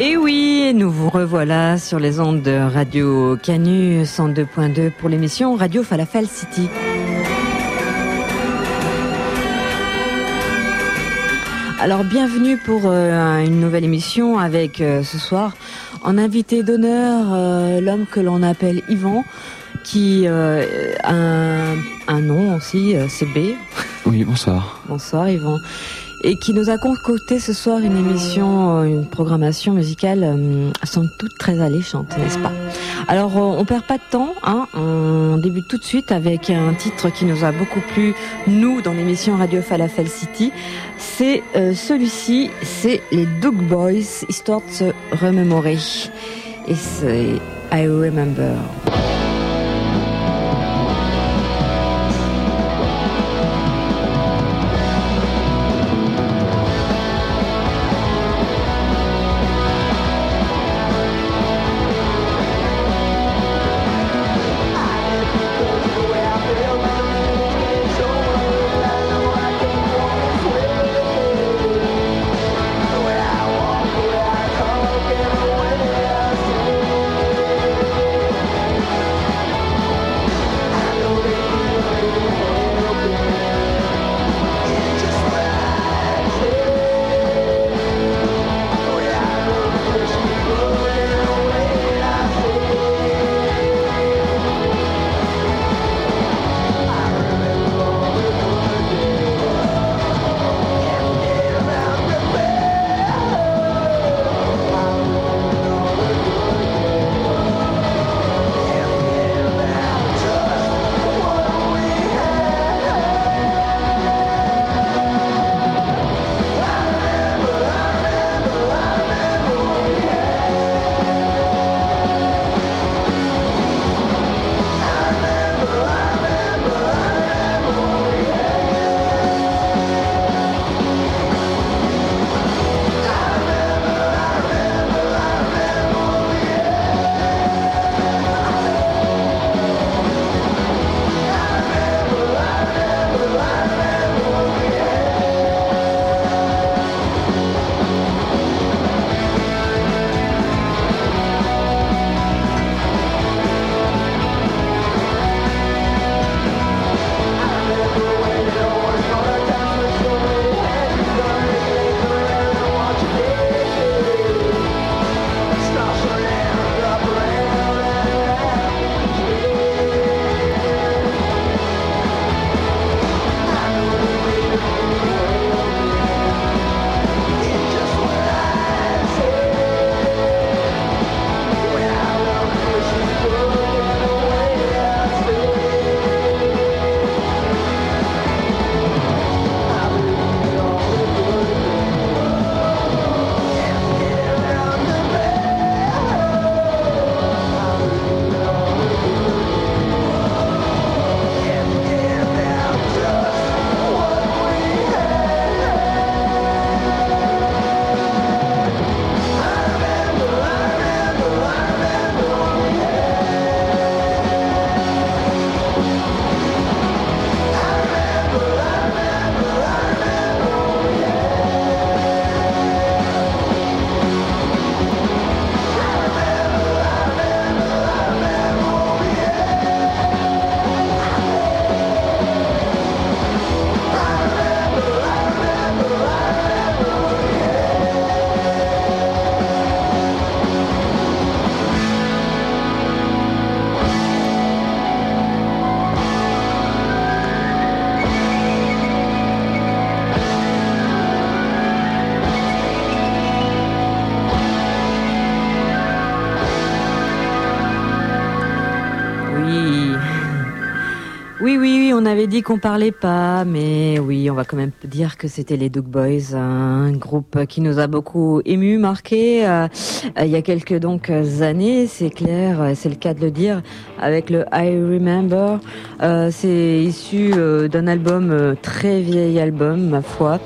Et oui, nous vous revoilà sur les ondes de Radio Canu 102.2 pour l'émission Radio Falafel City. Alors bienvenue pour euh, une nouvelle émission avec euh, ce soir en invité d'honneur euh, l'homme que l'on appelle Yvan qui a un, un nom aussi, c'est B. Oui, bonsoir. Bonsoir Yvan et qui nous a concocté ce soir une émission, euh, une programmation musicale euh, sans toute très alléchante, n'est-ce pas? Alors euh, on perd pas de temps, hein on débute tout de suite avec un titre qui nous a beaucoup plu, nous, dans l'émission Radio Falafel City. C'est celui-ci, c'est les Doug Boys, histoire de se remémorer. Et c'est I Remember. Dit qu'on parlait pas, mais oui, on va quand même dire que c'était les Doug Boys, un groupe qui nous a beaucoup ému, marqué euh, il y a quelques donc années, c'est clair, c'est le cas de le dire, avec le I Remember. Euh, c'est issu euh, d'un album très vieil album, ma foi.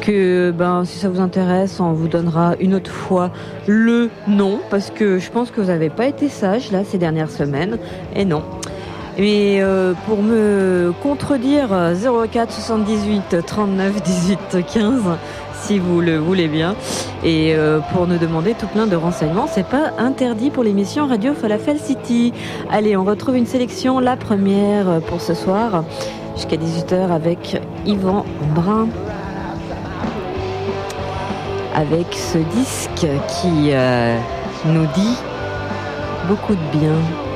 Que ben si ça vous intéresse, on vous donnera une autre fois le nom parce que je pense que vous n'avez pas été sage là ces dernières semaines. Et non, Mais pour me contredire, 04 78 39 18 15 si vous le voulez bien. Et euh, pour nous demander tout plein de renseignements, c'est pas interdit pour l'émission Radio Falafel City. Allez, on retrouve une sélection, la première pour ce soir, jusqu'à 18h avec Yvan Brun. Avec ce disque qui euh, nous dit beaucoup de bien.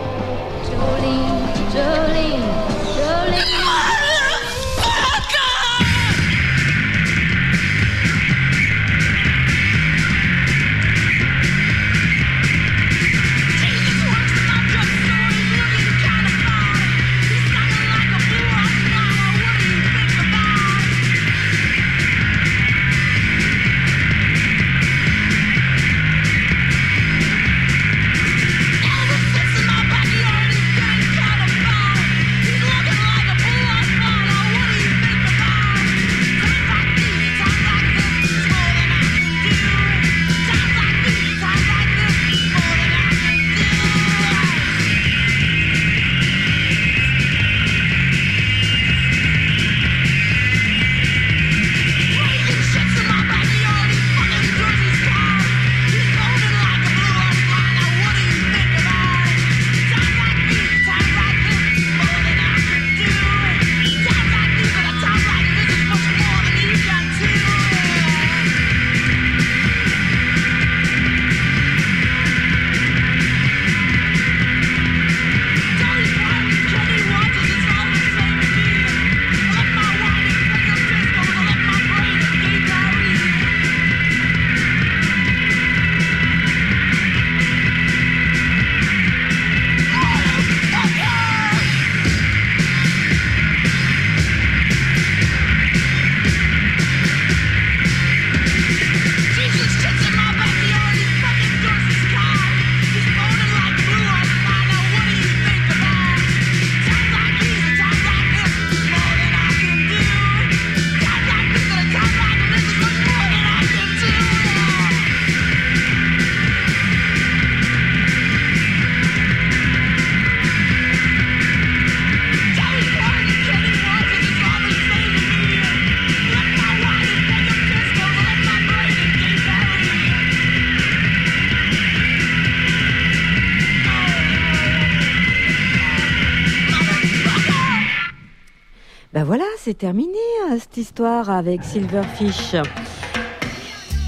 Terminé hein, cette histoire avec Silverfish.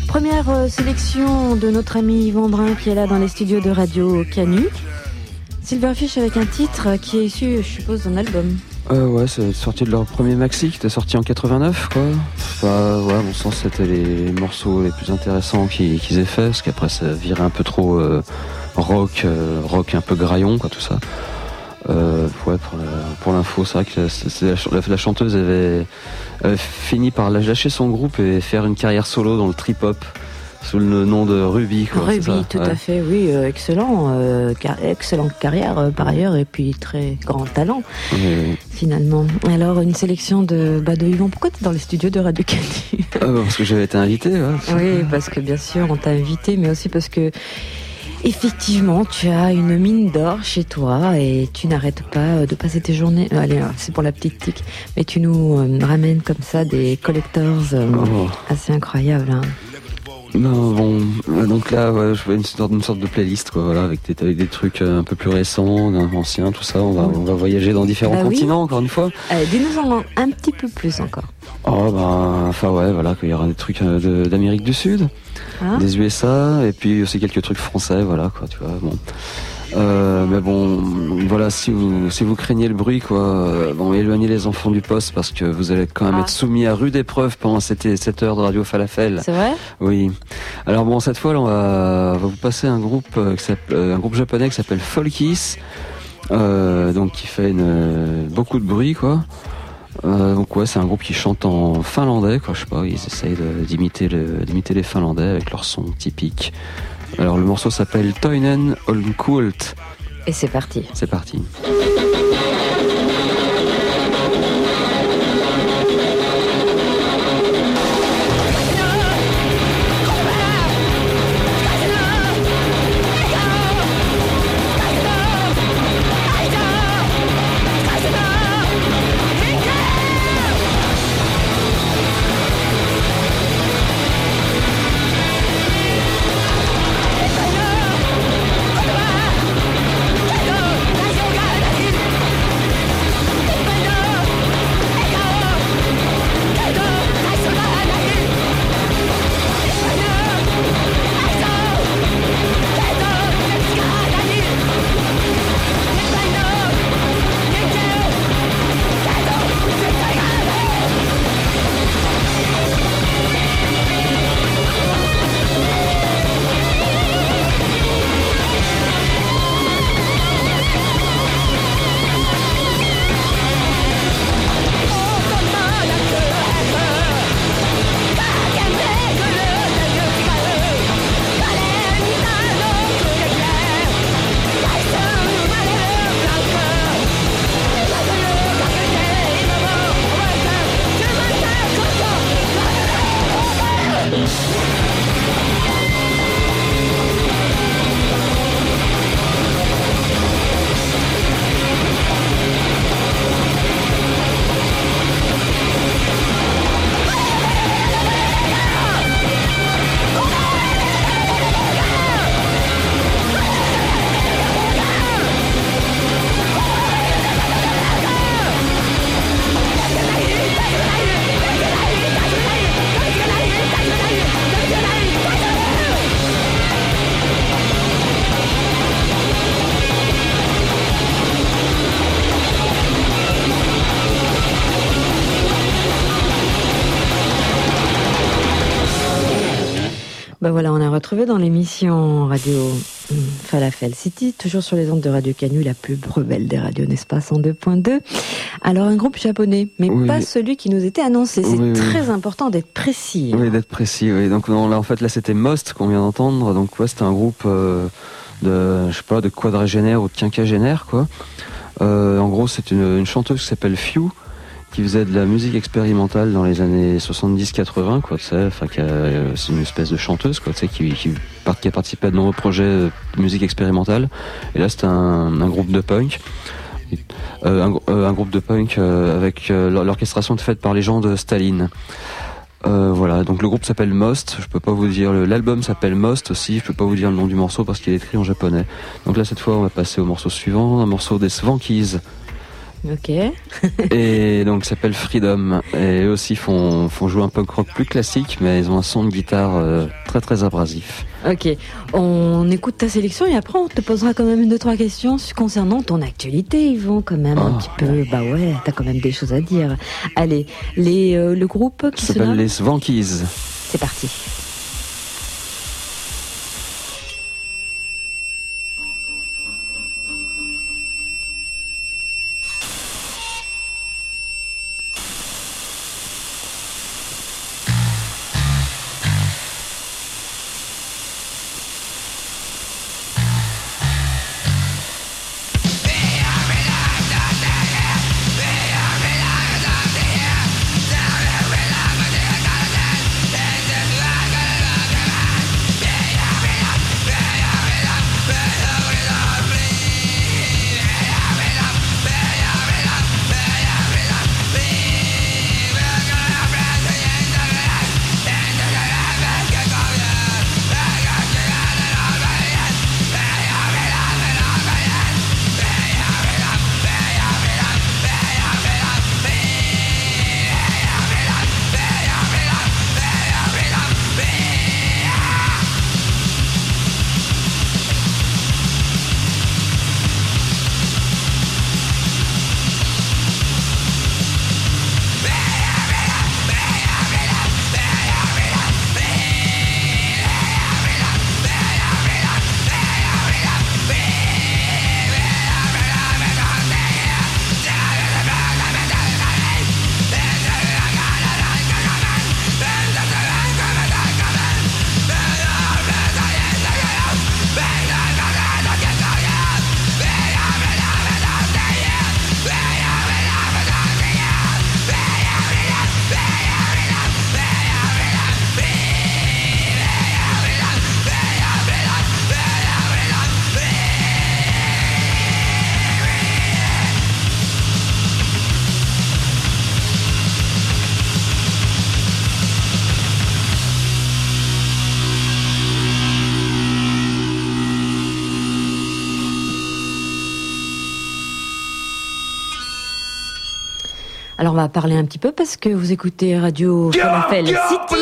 Première euh, sélection de notre ami Yvan Brun qui est là dans les studios de Radio Canu. Silverfish avec un titre qui est issu, je suppose, d'un album. Euh, ouais, c'est sorti de leur premier maxi qui était sorti en 89, quoi. Enfin, ouais, à mon sens, c'était les morceaux les plus intéressants qu'ils aient fait, parce qu'après, ça virait un peu trop euh, rock, rock un peu graillon, quoi, tout ça. Ouais, pour l'info, c'est vrai que la, chanteuse avait, fini par lâcher son groupe et faire une carrière solo dans le trip-hop sous le nom de Ruby. Quoi, Ruby, tout à fait, oui, euh, excellent, euh, excellente carrière euh, par ailleurs et puis très grand talent finalement. Alors une sélection de de Yvon, pourquoi tu es dans les studios de Radio Canu? Ah, bah, Parce que j'avais été invité. Oui, parce que bien sûr on t'a invité, mais aussi parce que Effectivement, tu as une mine d'or chez toi et tu n'arrêtes pas euh, de passer tes journées. Euh, allez, euh, c'est pour la petite tic, mais tu nous ramènes comme ça des collectors oh. assez incroyables. Hein. Non, bon, donc là, je vois une sorte, une sorte de playlist, quoi, voilà, avec des, des trucs un peu plus récents, anciens, tout ça. On va, on va voyager dans différents bah continents, encore une fois. Dis-nous un petit peu plus encore. Oh, ben, enfin, ouais, voilà, qu'il y aura des trucs d'Amérique du Sud. Ah. des USA et puis aussi quelques trucs français, voilà quoi, tu vois. Bon. Euh, mais bon, voilà, si vous si vous craignez le bruit, quoi, euh, bon, éloignez les enfants du poste parce que vous allez quand même ah. être soumis à rude épreuve pendant cette, cette heure de radio falafel. C'est vrai? Oui. Alors bon, cette fois, là, on va, on va vous passer un groupe, euh, un groupe japonais qui s'appelle Folkies, donc qui fait une, beaucoup de bruit, quoi. Euh, donc ouais, c'est un groupe qui chante en finlandais, quoi. Je sais pas, ils essayent d'imiter le, d'imiter les Finlandais avec leur son typique. Alors le morceau s'appelle Toinen Olmkult. Et c'est parti. C'est parti. Retrouvé dans l'émission Radio hum, Falafel City, toujours sur les ondes de Radio Canu, la plus rebelle des radios, n'est-ce pas, 102.2. Alors un groupe japonais, mais pas celui qui nous était annoncé. C'est très important d'être précis. Oui, d'être précis. Oui. Donc là, en fait, là, c'était Most qu'on vient d'entendre. Donc ouais, c'était un groupe euh, de, je sais pas, de quadragénaire ou de quinquagénaire, quoi. Euh, en gros, c'est une, une chanteuse qui s'appelle Few qui faisait de la musique expérimentale dans les années 70-80, quoi, tu sais, enfin, euh, c'est une espèce de chanteuse, quoi, tu sais, qui, a participé à de nombreux projets de musique expérimentale. Et là, c'était un, groupe de punk. Euh, un, euh, un, groupe de punk euh, avec l'orchestration faite par les gens de Staline. voilà, donc le groupe s'appelle Most. Je peux pas vous dire l'album s'appelle Most aussi. Je peux pas vous dire le nom du morceau parce qu'il est écrit en japonais. Donc là cette fois on va passer au morceau suivant, un morceau des Swankies. Ok. et donc s'appelle Freedom. Et eux aussi font, font jouer un punk rock plus classique, mais ils ont un son de guitare euh, très très abrasif. Ok. On écoute ta sélection et après on te posera quand même deux trois questions concernant ton actualité, Ils vont quand même un ah. petit peu. Bah ouais, t'as quand même des choses à dire. Allez, les, euh, le groupe qui s'appelle les Swankies. C'est parti. On va parler un petit peu parce que vous écoutez Radio Falafel City.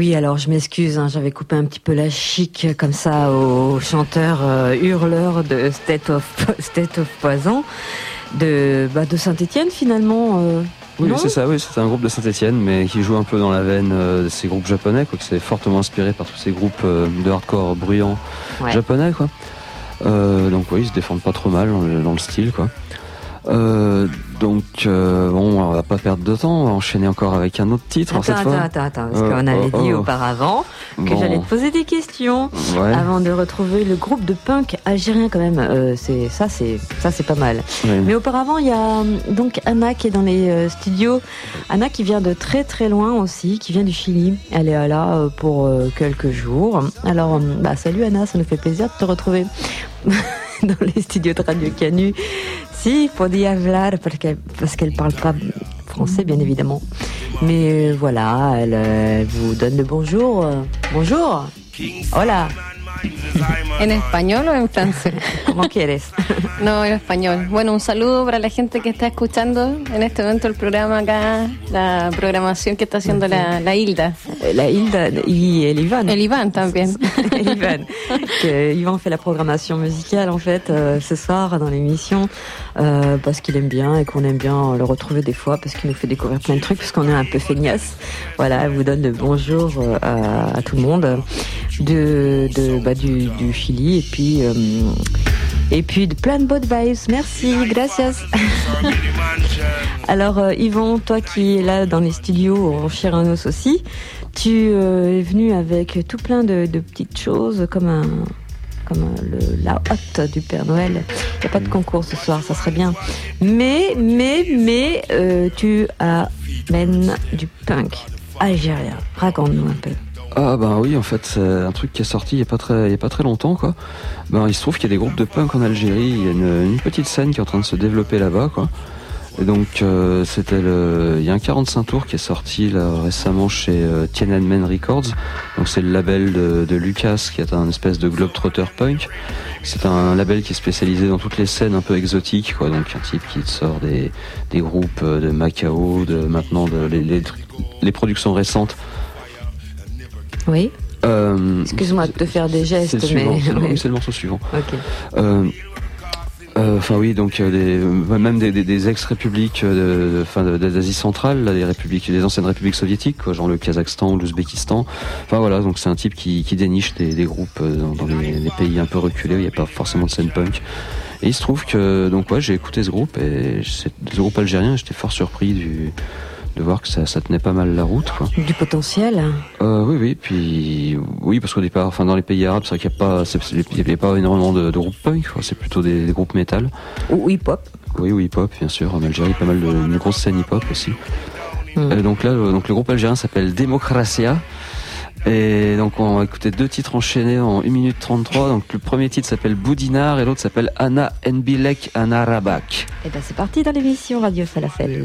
Oui, alors je m'excuse, hein, j'avais coupé un petit peu la chic comme ça au chanteur euh, hurleur de State of State of Poison de bah, de Saint-Étienne finalement. Euh, Oui, c'est ça, oui, c'est un groupe de Saint-Etienne, mais qui joue un peu dans la veine de ces groupes japonais, quoi, s'est fortement inspiré par tous ces groupes de hardcore bruyants japonais, quoi. donc oui, ils se défendent pas trop mal dans le style, quoi. Euh, donc euh, bon, on va pas perdre de temps, on va enchaîner encore avec un autre titre. Attends, attends, attends, attends, parce qu'on avait oh, dit oh. auparavant que j'allais te poser des questions avant de retrouver le groupe de punk algérien quand même. Euh, c'est ça, c'est ça, c'est pas mal. Mais auparavant, il y a donc Anna qui est dans les studios. Anna qui vient de très très loin aussi, qui vient du Chili. Elle est là pour quelques jours. Alors, bah salut Anna, ça nous fait plaisir de te retrouver. dans les studios de Radio Canu. Si, podía hablar parce qu'elle parce parle pas français bien évidemment. Mais voilà, elle, elle vous donne le bonjour. Bonjour. Hola. ¿En español o en francés? Como quieres. No, en español. Bueno, un saludo para la gente que está escuchando en este momento el programa acá, la programación que está haciendo la, la Hilda. La Hilda y el Iván. El Iván también. el Iván. Que Iván fait la programmation musicale en fait euh, ce soir dans l'émission euh, parce qu'il aime bien et qu'on aime bien le retrouver des fois parce qu'il nous fait découvrir plein de trucs parce qu'on est un peu feignasse. Voilà, elle vous donne le bonjour euh, à, à tout le monde de, de bah, du, du, Chili et puis euh, et puis de plein de bonnes vibes. Merci, gracias. Alors euh, Yvon, toi qui es là dans les studios en Chiranos aussi, tu euh, es venu avec tout plein de, de petites choses comme un comme le, la hotte du Père Noël. Il n'y a pas de concours ce soir, ça serait bien. Mais, mais, mais, euh, tu amènes du punk algérien. Raconte-nous un peu. Ah ben oui, en fait, c'est un truc qui est sorti il y a pas très, a pas très longtemps, quoi. Ben il se trouve qu'il y a des groupes de punk en Algérie. Il y a une, petite scène qui est en train de se développer là-bas, quoi. Et donc euh, c'était le, il y a un 45 tours qui est sorti là récemment chez euh, Tiananmen Records. Donc c'est le label de, Lucas qui est un espèce de globetrotter punk. C'est un label qui est spécialisé dans toutes les scènes un peu exotiques, quoi. Donc un type qui sort des, des groupes de Macao, de maintenant de les, les productions récentes oui. Euh, Excuse-moi de te faire des gestes, mais c'est le, morceau suivant. Euh, euh, enfin oui, donc même des, ex-républiques d'Asie centrale, des républiques, des anciennes républiques soviétiques, quoi, genre le Kazakhstan ou l'Ouzbékistan. Enfin voilà, donc c'est un type qui, déniche des, groupes dans, les, pays un peu reculés où il n'y a pas forcément de scène punk. Et il se trouve que donc ouais, j'ai écouté ce groupe et ce groupe algérien, j'étais fort surpris du de voir que ça, ça, tenait pas mal la route. Quoi. Du potentiel euh, Oui, oui. Puis oui, parce qu'au départ, enfin dans les pays arabes, c'est vrai qu'il n'y a pas, il y avait pas énormément de, de groupes punk. C'est plutôt des, groupes métal. Ou hip-hop. Oui, ou hip-hop, bien sûr. En Algérie, pas mal de une grosse scène hip-hop aussi. Hmm. Euh, donc là, donc le groupe algérien s'appelle Democracia. Et donc on va écouter deux titres enchaînés en 1 minute 33. Donc le premier titre s'appelle Boudinar et l'autre s'appelle Anna Nbilek Anarabak. Et eh ben c'est parti dans l'émission Radio Falafel.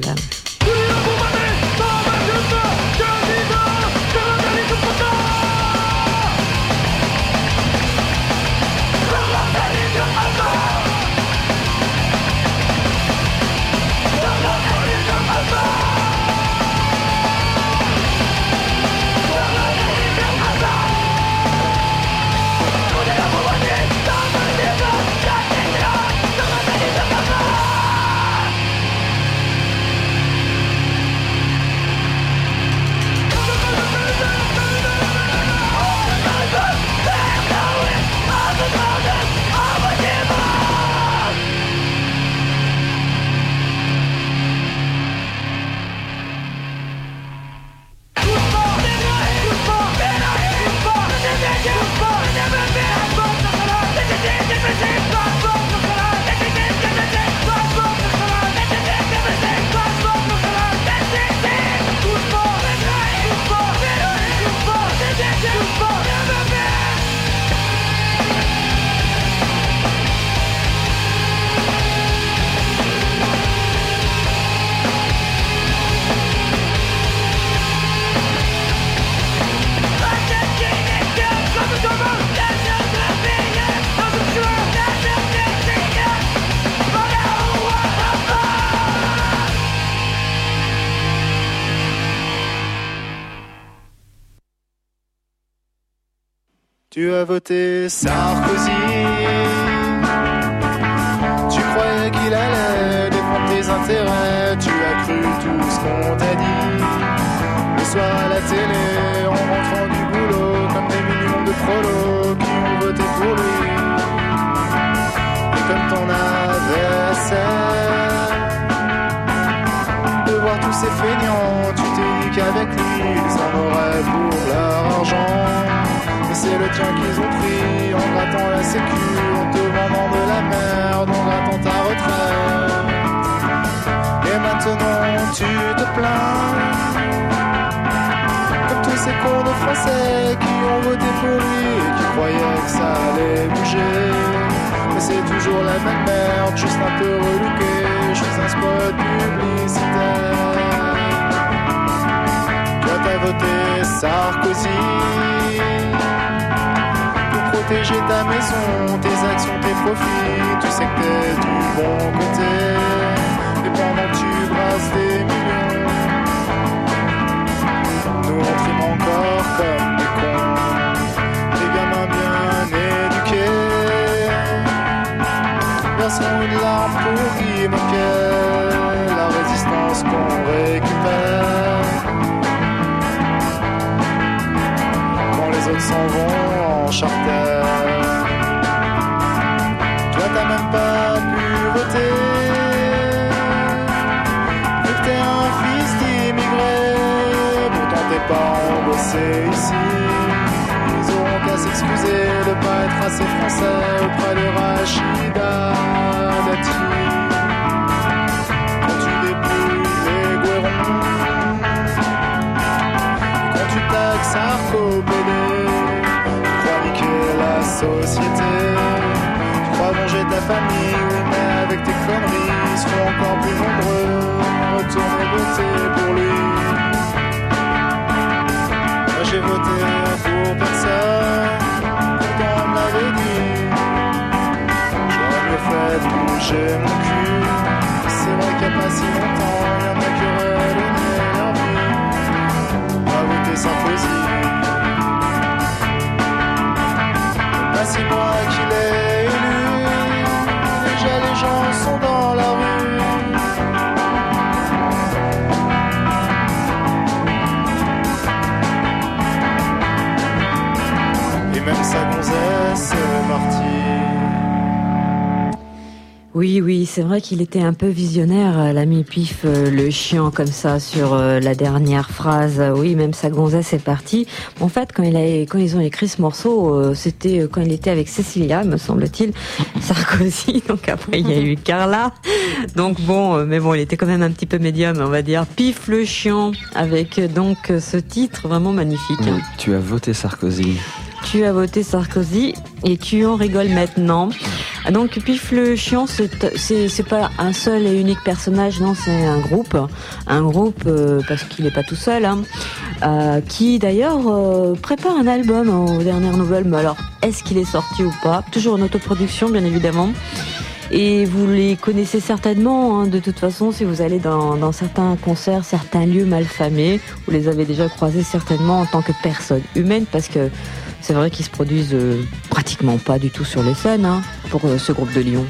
Tu as voté Sarkozy. Tu croyais qu'il allait défendre tes intérêts, tu as cru tout ce qu'on t'a dit. Le soir à la télé, en rentrant du boulot, comme des millions de prolos qui ont voté pour lui. Et comme ton adversaire, de voir tous ces feignants, tu t'es dit qu'avec lui, ils en auraient pour leur argent. C'est le tien qu'ils ont pris. En grattant la sécu, en te vendant de la merde, en grattant ta retraite. Et maintenant tu te plains. Comme tous ces cons de français qui ont voté pour lui Et qui croyaient que ça allait bouger. Mais c'est toujours la même merde, juste un peu relooké Juste un spot publicitaire. Toi t'as voté Sarkozy protéger ta maison, tes actions, tes profits Tu sais que t'es du bon côté et pendant que tu brasses des millions, nous on trime encore comme des cons, des gamins bien éduqués. Versons une larme pour Guy Moquet, la résistance qu'on récupère. Quand les autres s'en vont charter, toi t'as même pas pu voter. Vu que t'es un fils d'immigré, pourtant tes parents bossaient ici. Ils auront qu'à s'excuser de pas être assez français auprès de Rachida Dati. Quand société. Tu crois venger ta famille, oui, mais avec tes conneries, ils seront encore plus nombreux. Retournez voter pour lui. Moi j'ai voté pour personne, pourtant on me l'avait dit. J'aurais mieux fait de bouger mon cul. C'est vrai qu'il n'y a pas si longtemps, il y en a qui auraient donné Sarkozy. Si moi qu'il est élu. Déjà les gens sont dans la rue. Et même sa gonzesse est partie. Oui, oui, c'est vrai qu'il était un peu visionnaire, euh, l'ami Pif, euh, le chiant comme ça sur euh, la dernière phrase. Oui, même sa gonzesse est partie. En fait, quand, il a, ils ont écrit ce morceau, c'était quand il était avec Cécilia, me semble-t-il, Sarkozy. Donc après, il y a eu Carla. Donc bon, mais bon, il était quand même un petit peu médium, on va dire. Pif le chiant, avec donc ce titre vraiment magnifique. Tu as voté Sarkozy. Tu as voté Sarkozy et tu en rigoles maintenant. Donc Pif le chiant, c'est pas un seul et unique personnage, non, c'est un groupe, un groupe euh, parce qu'il est pas tout seul, hein, euh, qui d'ailleurs euh, prépare un album aux dernières nouvelles. Mais alors, est-ce qu'il est sorti ou pas? Toujours en autoproduction, bien évidemment. Et vous les connaissez certainement, hein, de toute façon, si vous allez dans, dans certains concerts, certains lieux malfamés, vous les avez déjà croisés certainement en tant que personne humaine, parce que c'est vrai qu'ils se produisent euh, pratiquement pas du tout sur les scènes hein, pour euh, ce groupe de Lyon.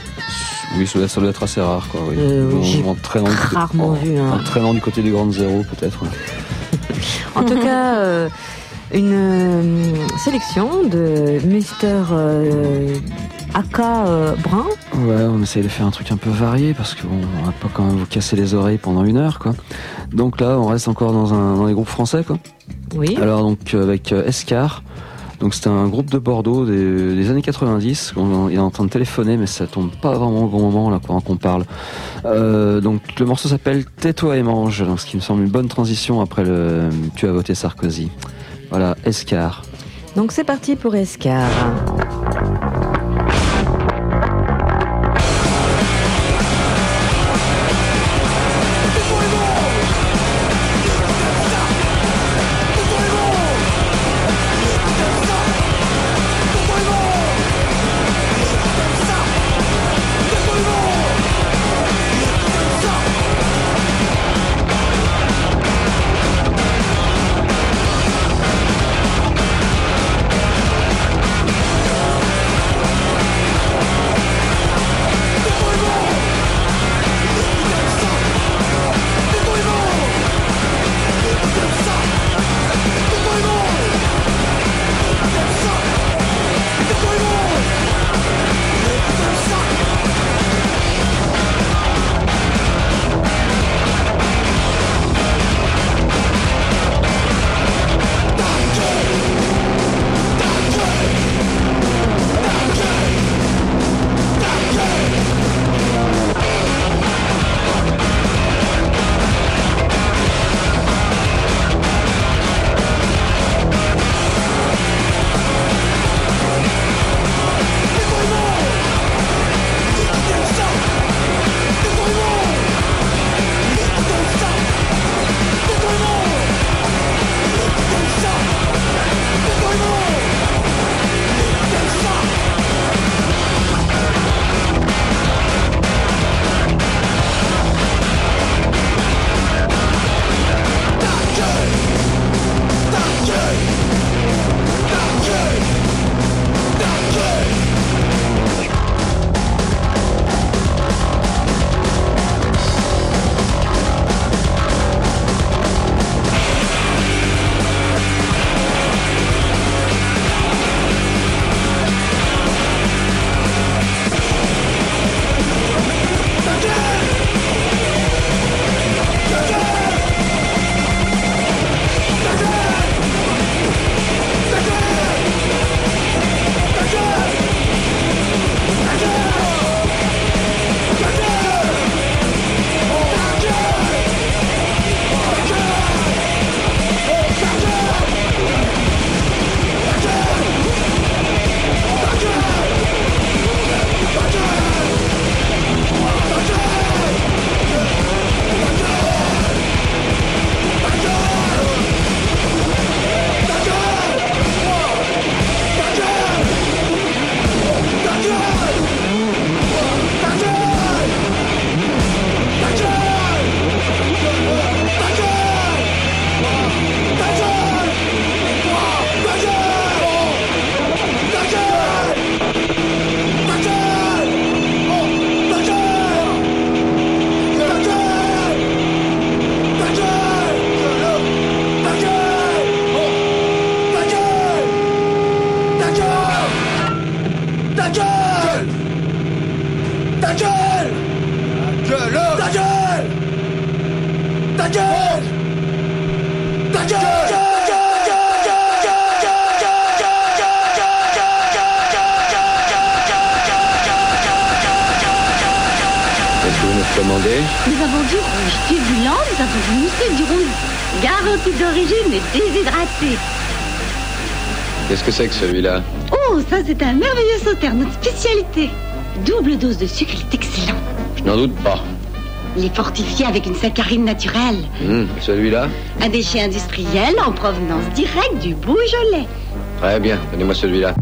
Oui, ça doit, être assez rare, quoi. Oui. Euh, oui, En- j'ai en traînant du côté- rarement en- vu, hein. En traînant du côté du Grand Zéro, peut-être. En tout cas, une sélection de Mister euh, Aka euh, Brun. Ouais, on essaye de faire un truc un peu varié parce qu'on va pas quand même vous casser les oreilles pendant une heure, quoi. Donc là, on reste encore dans, un, dans les groupes français, quoi. Oui. Alors donc avec Escar. Donc c'était un groupe de Bordeaux des, années 90. On, il est en train de téléphoner, mais ça tombe pas vraiment au bon moment là pendant qu'on parle. Euh, donc le morceau s'appelle Tais-toi et mange. Ce qui me semble une bonne transition après le Tu as voté Sarkozy. Voilà, Escar. Donc c'est parti pour Escar. Gueule Ta gueule Ta gueule Ta gueule Qu'est-ce que vous nous commandez Nous avons du rouge, du blanc, nous avons du moussé, du rouge. Garantie d'origine et déshydraté. Qu'est-ce que c'est que celui-là Oh, ça c'est un merveilleux sauterne, notre spécialité. Double dose de sucre, il est excellent. Je n'en doute pas. Il est fortifié avec une saccharine naturelle. Hum, celui-là Un déchet industriel en provenance directe du Beaujolais. Très bien, donnez-moi celui-là.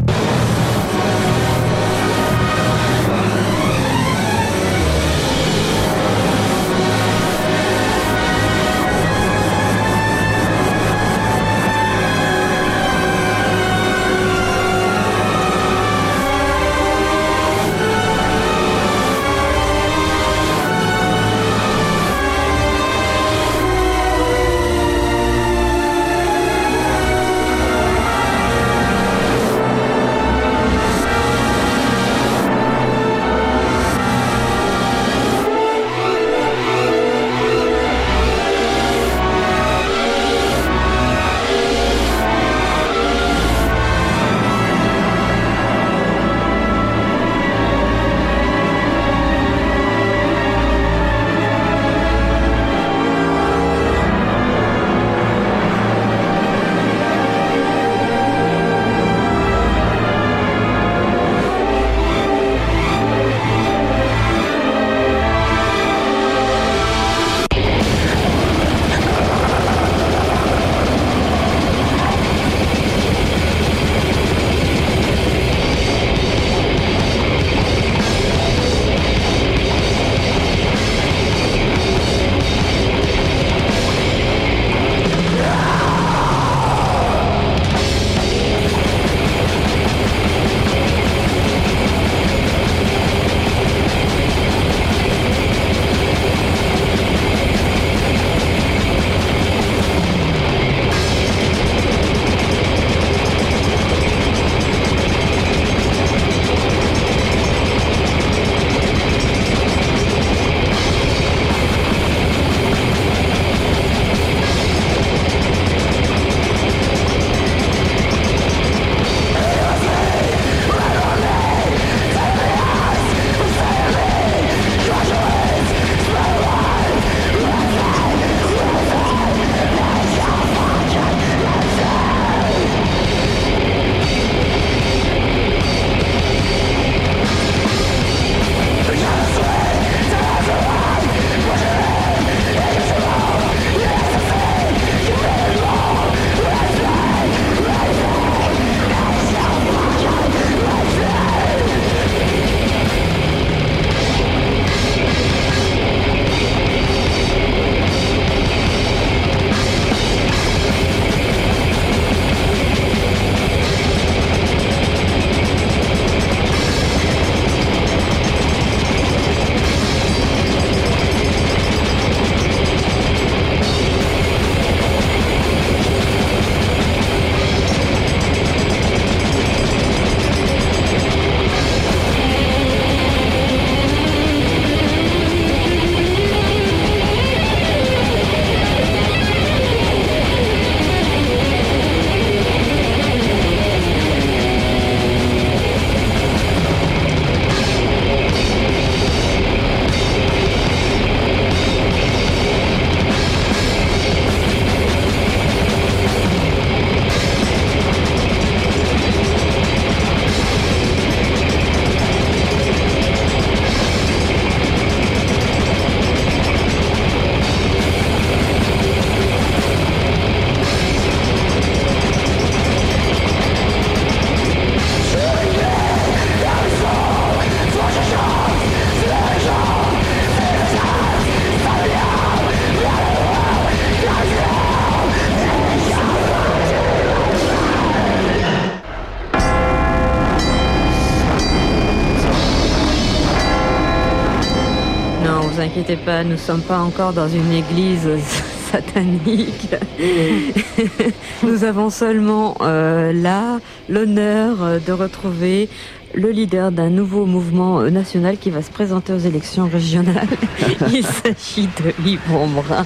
Inquiétez pas, nous sommes pas encore dans une église satanique. nous avons seulement euh, là l'honneur de retrouver le leader d'un nouveau mouvement euh, national qui va se présenter aux élections régionales. Il s'agit de Yves Brun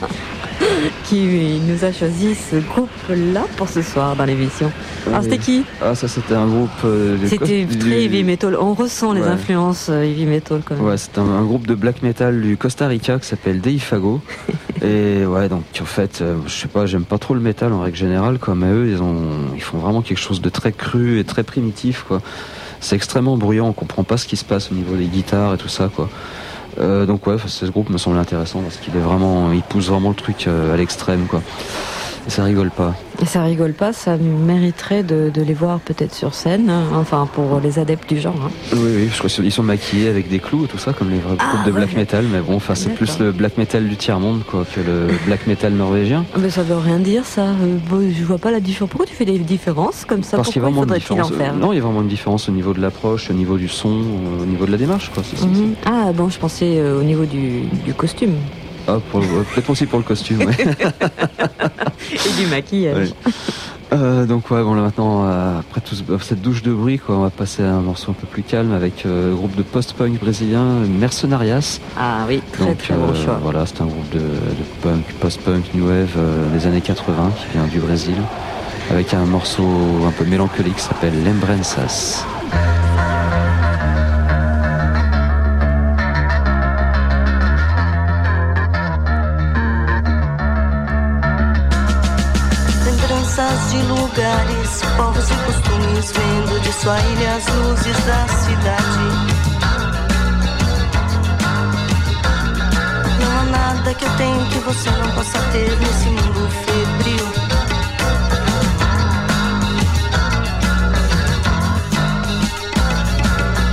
qui nous a choisi ce groupe-là pour ce soir dans l'émission. Alors c'était qui Ah ça c'était un groupe... euh, C'était très heavy metal. On ressent les influences euh, heavy metal quand même. Ouais, c'est un, un groupe de black metal du Costa Rica qui s'appelle Deifago. et ouais, donc en fait, euh, je sais pas, j'aime pas trop le métal en règle générale, quoi, mais eux, ils ont, ils font vraiment quelque chose de très cru et très primitif, quoi. C'est extrêmement bruyant, on comprend pas ce qui se passe au niveau des guitares et tout ça, quoi. Euh, donc ouais, ce groupe me semble intéressant parce qu'il est vraiment, il pousse vraiment le truc euh, à l'extrême, quoi. Ça rigole pas. Et ça rigole pas, ça mériterait de, de les voir peut-être sur scène, hein, enfin pour les adeptes du genre. hein. Oui, oui, je crois qu'ils sont maquillés avec des clous et tout ça, comme les vrais Ah, groupes de black metal, mais bon, enfin, c'est plus le black metal du tiers-monde, quoi, que le black metal norvégien. Ah, Mais ça veut rien dire ça. Euh, je vois pas la différence. Pourquoi tu fais des différences comme ça? Parce qu'il y a vraiment une différence. faire? Non, il y a vraiment une différence au niveau de l'approche, au niveau du son, au niveau de la démarche, quoi. Mhm. Ah bon, je pensais euh, au niveau du, du costume Ah, euh, peut-être aussi pour le costume, ouais. et du maquillage. Ouais. Euh, donc ouais, bon là maintenant, euh, après tout ce- cette douche de bruit, quoi, on va passer à un morceau un peu plus calme avec euh, le groupe de post-punk brésilien Mercenarias. Ah oui, très Donc très bon euh, choix. voilà, c'est un groupe de, de punk, post-punk, new wave euh, des années 80 qui vient du Brésil, avec un morceau un peu mélancolique qui s'appelle Lembranças. De lugares, povos e costumes, vendo de sua ilha as luzes da cidade. Não há nada que eu tenho que você não possa ter nesse mundo febril.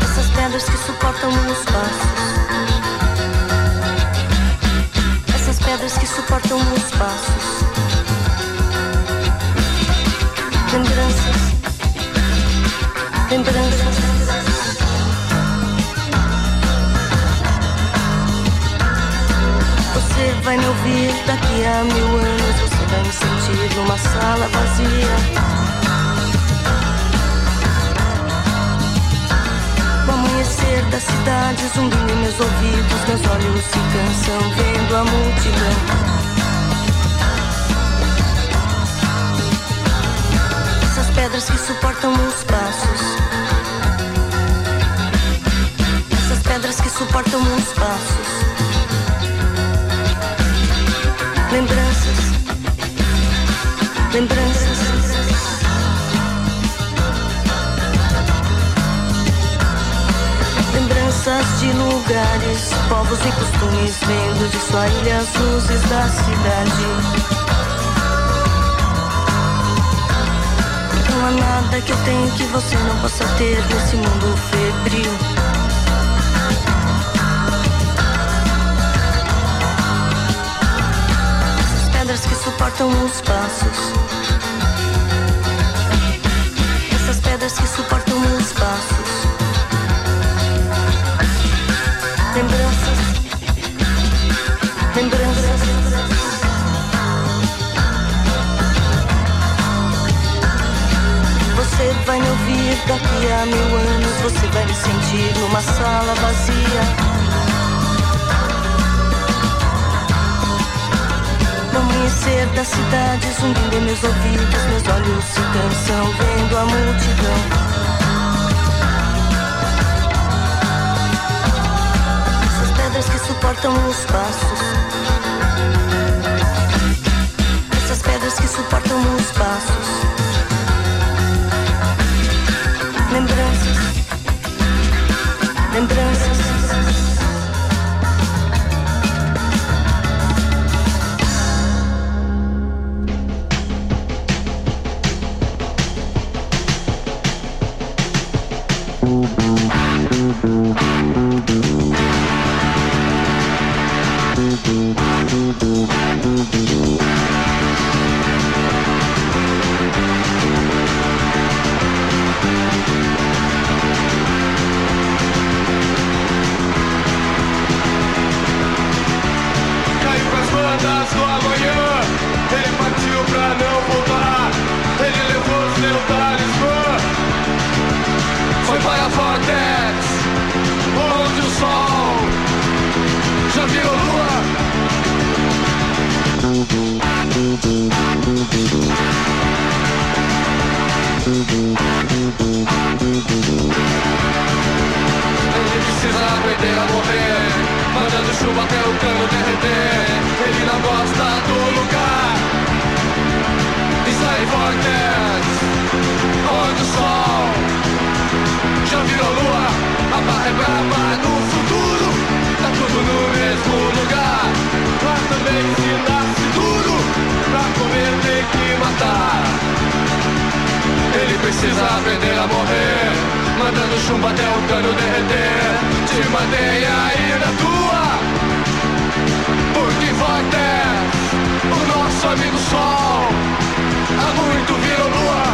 Essas pedras que suportam os passos. Essas pedras que suportam os passos. Lembranças, lembranças. Você vai me ouvir daqui a mil anos. Você vai me sentir numa sala vazia. O amanhecer da cidade zumbindo em meus ouvidos. Meus olhos se cansam vendo a multidão. Pedras que suportam os passos. Essas pedras que suportam os passos. Lembranças. Lembranças. Lembranças de lugares, povos e costumes, vendo de sua ilha as luzes da cidade. Não há nada que eu tenho que você não possa ter nesse mundo febril. Essas pedras que suportam os passos. Daqui a mil anos. Você vai me sentir numa sala vazia. No amanhecer da cidade, zumbindo meus ouvidos. Meus olhos se cansam vendo a multidão. Essas pedras que suportam os passos. Essas pedras que suportam os passos. Precisa aprender a morrer, mandando chumbo até o cano derreter. Te mantenha aí na tua, porque Vortex, o nosso amigo Sol, há muito virou lua.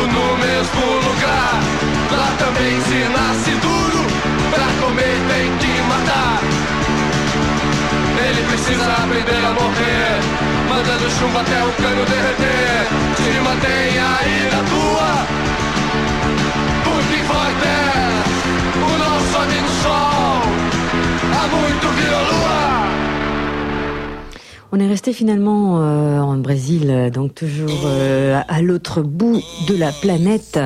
Tudo no mesmo lugar. Lá também se nasce duro, pra comer tem que matar. Ele precisa aprender a morrer, mandando chumbo até o cano derreter. Se mantenha aí na tua, porque forte o nosso amigo sol. Há muito. On est resté finalement euh, en Brésil, euh, donc toujours euh, à l'autre bout de la planète,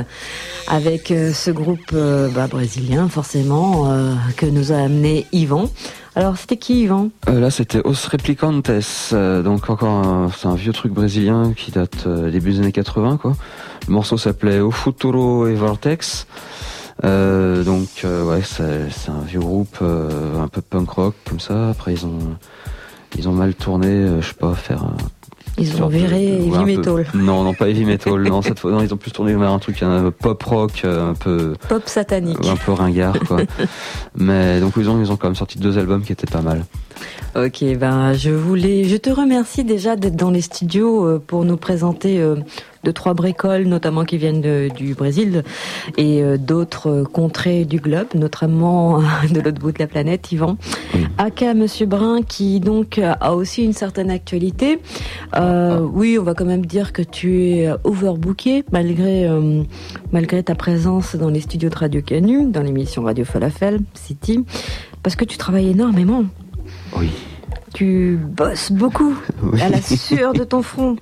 avec euh, ce groupe euh, bah, brésilien forcément euh, que nous a amené Yvan. Alors c'était qui Yvan? Là, c'était Os Replicantes, donc encore un, c'est un vieux truc brésilien qui date début des années 80, quoi. Le morceau s'appelait O Futuro et Vortex. Donc ouais, c'est, c'est un vieux groupe un peu punk rock comme ça. Après, ils ont ils ont mal tourné, euh, je sais pas, faire Ils ont de- viré Heavy peu- Metal, Non, non, pas heavy metal. non, cette fois, non, ils ont plus tourné vers un truc un pop rock, euh, un peu pop satanique. un peu ringard, quoi. Mais donc ils ont ils ont quand même sorti deux albums qui étaient pas mal. Ok, ben je voulais, je te remercie déjà d'être dans les studios euh, pour nous présenter euh, deux trois bricoles, notamment qui viennent de- du Brésil et euh, d'autres contrées du globe, notamment de l'autre bout de la planète, Yvan. Aka Monsieur Brun, qui donc a aussi une certaine actualité. Euh, oui, on va quand même dire que tu es overbooké malgré euh, malgré ta présence dans les studios de Radio Canu, dans l'émission Radio Falafel City, parce que tu travailles énormément. Oui. Tu bosses beaucoup Oui. à la sueur de ton front.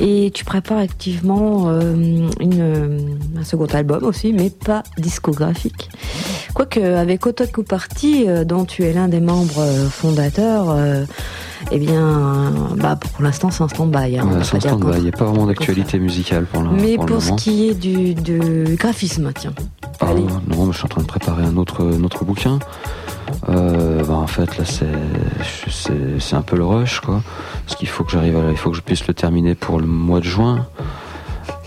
Et tu prépares activement euh, une, euh, un second album aussi, mais pas discographique. Quoique, avec Otaku Party, euh, dont tu es l'un des membres fondateurs, euh, eh bien, bah, pour l'instant, c'est un stand-by. hein, Ouais, c'est un stand-by. Il n'y a pas vraiment d'actualité musicale pour le, Mais pour ce qui est du, du graphisme, tiens. Ah, non, mais je suis en train de préparer un autre, un autre bouquin. Euh, bah, en fait, là, c'est, un peu le rush, quoi. Parce qu'il faut que faut que je puisse le terminer pour le mois de juin.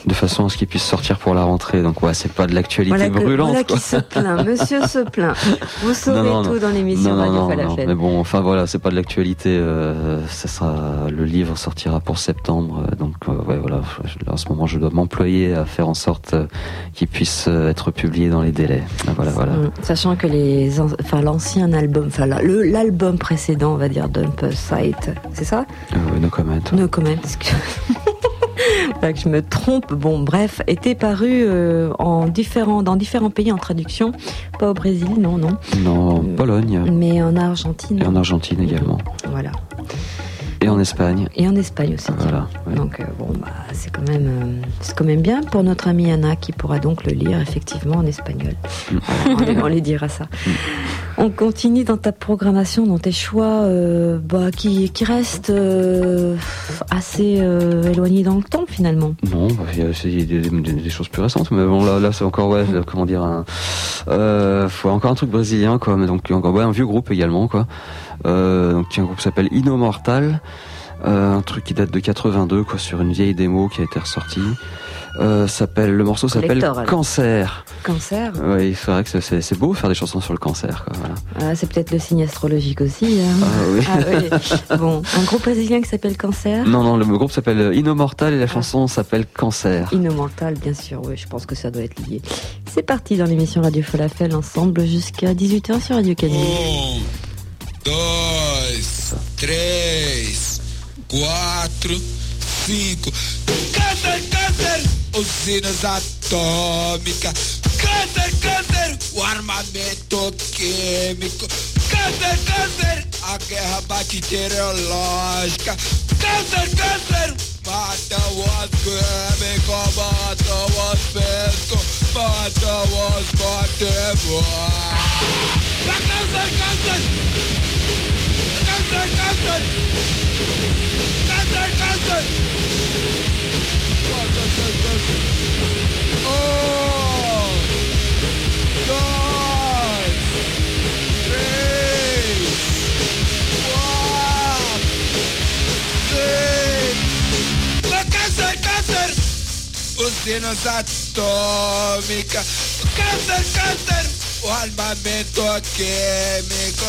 De façon à ce qu'il puisse sortir pour la rentrée. Donc, ouais, c'est pas de l'actualité Voilà, que- brûlante, voilà quoi. qui se plaint. Monsieur se plaint. Vous saurez Non, non, tout non. dans l'émission Radio. Falafel. Mais bon, enfin voilà, c'est pas de l'actualité. Euh, ça sera, le livre sortira pour septembre. euh, donc euh, ouais, voilà. En ce moment, je dois m'employer à faire en sorte euh, qu'il puisse être publié dans les délais. Voilà, voilà. Mm. Sachant que les, enfin l'ancien album, enfin l'album précédent, on va dire Dump Site, c'est ça? Euh, no comment. No comment. que- je me trompe. Bon, bref, était paru euh, en différents, dans différents pays en traduction, pas au Brésil, non, non, Non, en Euh, Pologne mais en Argentine. et en Argentine également. Voilà. Et en Espagne. Et en Espagne aussi. Voilà. ouais. Donc euh, bon, bah, c'est quand même, euh, c'est quand même bien pour notre amie Anna qui pourra donc le lire effectivement en espagnol. Voilà, on, lui, dira ça. On continue dans ta programmation, dans tes choix, euh, bah, qui, qui restent euh, assez euh, éloignés dans le temps finalement. Non, bah, il y a, des, choses plus récentes, mais bon là, c'est encore ouais, euh, comment dire, un, encore un truc brésilien quoi, mais donc encore ouais, un vieux groupe également quoi. Donc un groupe qui s'appelle Inomortal, euh, un truc qui date de 82 quoi, sur une vieille démo qui a été ressortie. Euh, s'appelle le morceau s'appelle. Cancer. Cancer, Oui, c'est vrai que c'est- beau faire des chansons sur le cancer quoi. Voilà. ah, c'est peut-être le signe astrologique aussi. hein. Ah, oui. Ah oui. Bon, un groupe brésilien qui s'appelle Cancer. Non non, le groupe s'appelle Inomortal et la chanson s'appelle Cancer. Innomental, bien sûr, oui, je pense que ça doit être lié. C'est parti dans l'émission Radio Falafel ensemble jusqu'à 18h sur Radio dois, três, quatro, cinco. Câncer, câncer! usinas atômicas. Câncer, câncer, o armamento químico. Câncer, câncer, a guerra bacteriológica. Câncer, câncer, matam os químicos, matam os físicos, matam os motivos. Câncer, câncer, câncer, câncer, ¡Cante, cante! ¡Oh! ¡Dos! ¡Tres! ¡Cuatro! ¡Seis! ¡La cáncer, cáncer! Oh, Usinos atómica. ¡Cáncer, cáncer! O armamento químico.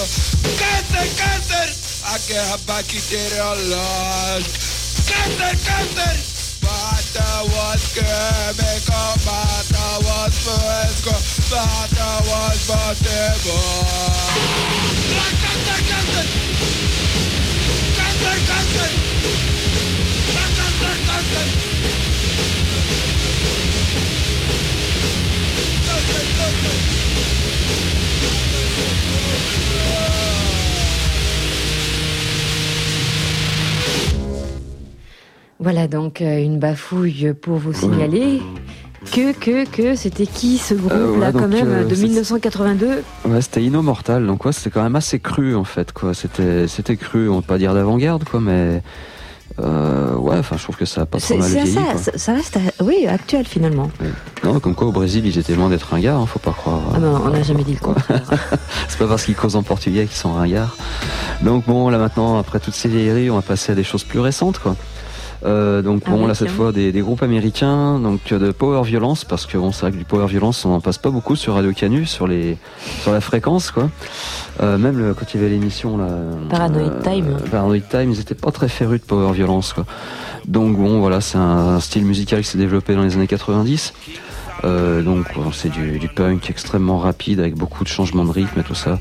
¡Cáncer, cáncer! I get her back, you did it all lost. Captain, Captain! Bata was chemical, Bata was physical, Bata was possible. Cancer, cancer, cancer, cancer. Voilà donc euh, une bafouille pour vous signaler que, que, que, c'était qui ce groupe-là Euh, ouais, quand même euh, de c'est- 1982 Ouais, c'était Immortal, donc ouais, c'était quand même assez cru en fait, quoi. C'était, c'était cru, on peut pas dire d'avant-garde, quoi, mais euh, ouais, enfin, je trouve que ça a pas mal vieilli. ça, quoi. ça, ça reste oui, actuel finalement. Non, comme quoi au Brésil, ils étaient loin d'être ringards, hein, faut pas croire. Ah ben, on n'a jamais dit le contraire. C'est pas parce qu'ils causent en portugais qu'ils sont ringards. Donc bon, là maintenant, après toutes ces vieilleries, on va passer à des choses plus récentes, quoi. Euh, donc Ah bon, oui, là cette fois des, des groupes américains, donc euh, de power violence, parce que bon, c'est vrai que du power violence, on en passe pas beaucoup sur Radio Canu, sur les, sur la fréquence, quoi. Euh, même le- quand il y avait l'émission là, Paranoid Time. Paranoid Time, ils étaient pas très férus de power violence, quoi. Donc bon, voilà, c'est un, un style musical qui s'est développé dans les années 90. Euh, donc bon, c'est du, du punk extrêmement rapide avec beaucoup de changements de rythme et tout ça.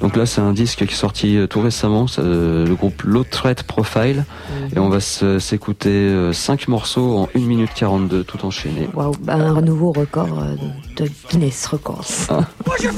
Donc là c'est un disque qui est sorti euh, tout récemment, c'est, euh, le groupe Low Threat Profile et on va s'écouter 5 morceaux en 1 minute 42 tout enchaîné. Waouh, bah, un nouveau record euh, de Guinness Records. Je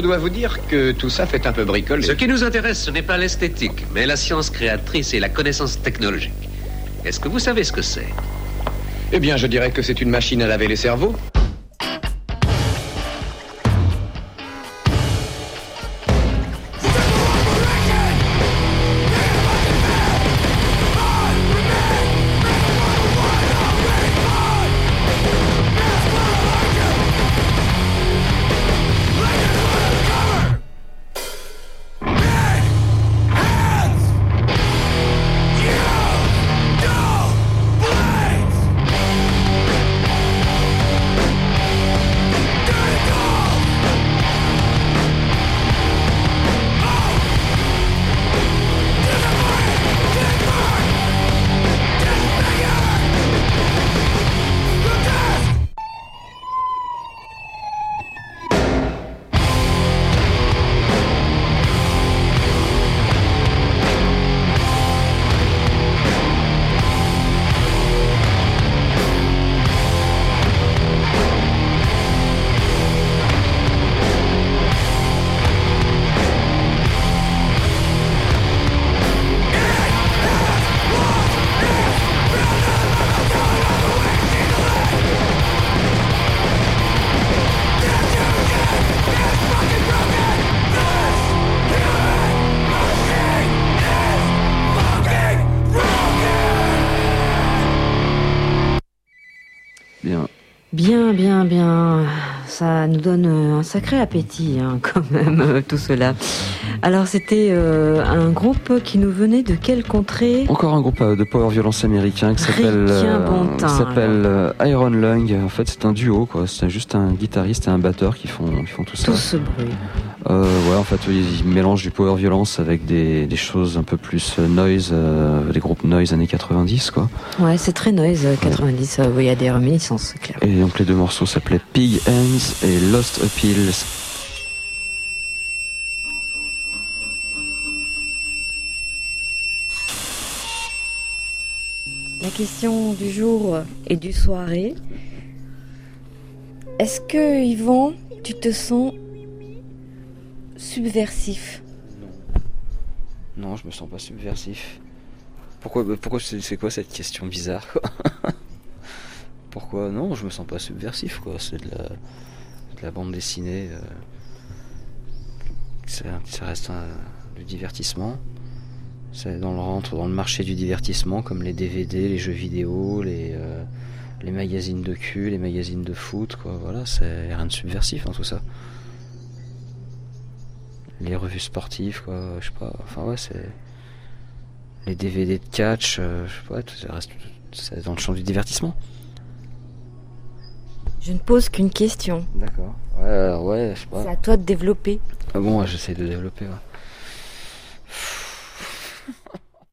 dois vous dire que tout ça fait un peu bricoler. Ce qui nous intéresse, ce n'est pas l'esthétique, mais la science créatrice et la connaissance technologique. Est-ce que vous savez ce que c'est? Eh bien, je dirais que c'est une machine à laver les cerveaux. Bien. Ça nous donne un sacré appétit, hein, quand même, euh, tout cela. Alors, c'était euh, un groupe qui nous venait de quelle contrée? Encore un groupe euh, de power violence américain qui s'appelle euh, euh, Iron Lung. En fait, c'est un duo, quoi. C'est juste un guitariste et un batteur qui font, qui font tout ça. Tout ce bruit. Euh, ouais, en fait, oui, ils mélangent du power violence avec des, des choses un peu plus euh, noise, euh, des groupes noise années 90, quoi. Ouais, c'est très noise, euh, 90. euh, oui, il y a des reminiscences, clair. Et donc les deux morceaux s'appelaient Pig Hands et Lost Appeals. La question du jour et du soirée. Est-ce que, Yvon, tu te sens subversif Non, je me sens pas subversif. Pourquoi, bah, pourquoi c'est quoi cette question bizarre quoi Pourquoi Non, je me sens pas subversif quoi. C'est de la, de la bande dessinée. euh, ça, reste un- du divertissement. Ça dans le rentre dans le marché du divertissement comme les DVD, les jeux vidéo, les euh, les magazines de cul, les magazines de foot quoi. Voilà, c'est rien de subversif dans tout ça. Les revues sportives quoi. Je sais pas. Enfin ouais, c'est les DVD de catch, euh, je sais pas, tout ça reste c'est dans le champ du divertissement. Je ne pose qu'une question. D'accord. Ouais, alors, ouais, je sais C'est pas. à toi de développer. Ah bon, ouais, j'essaie de développer. Ouais.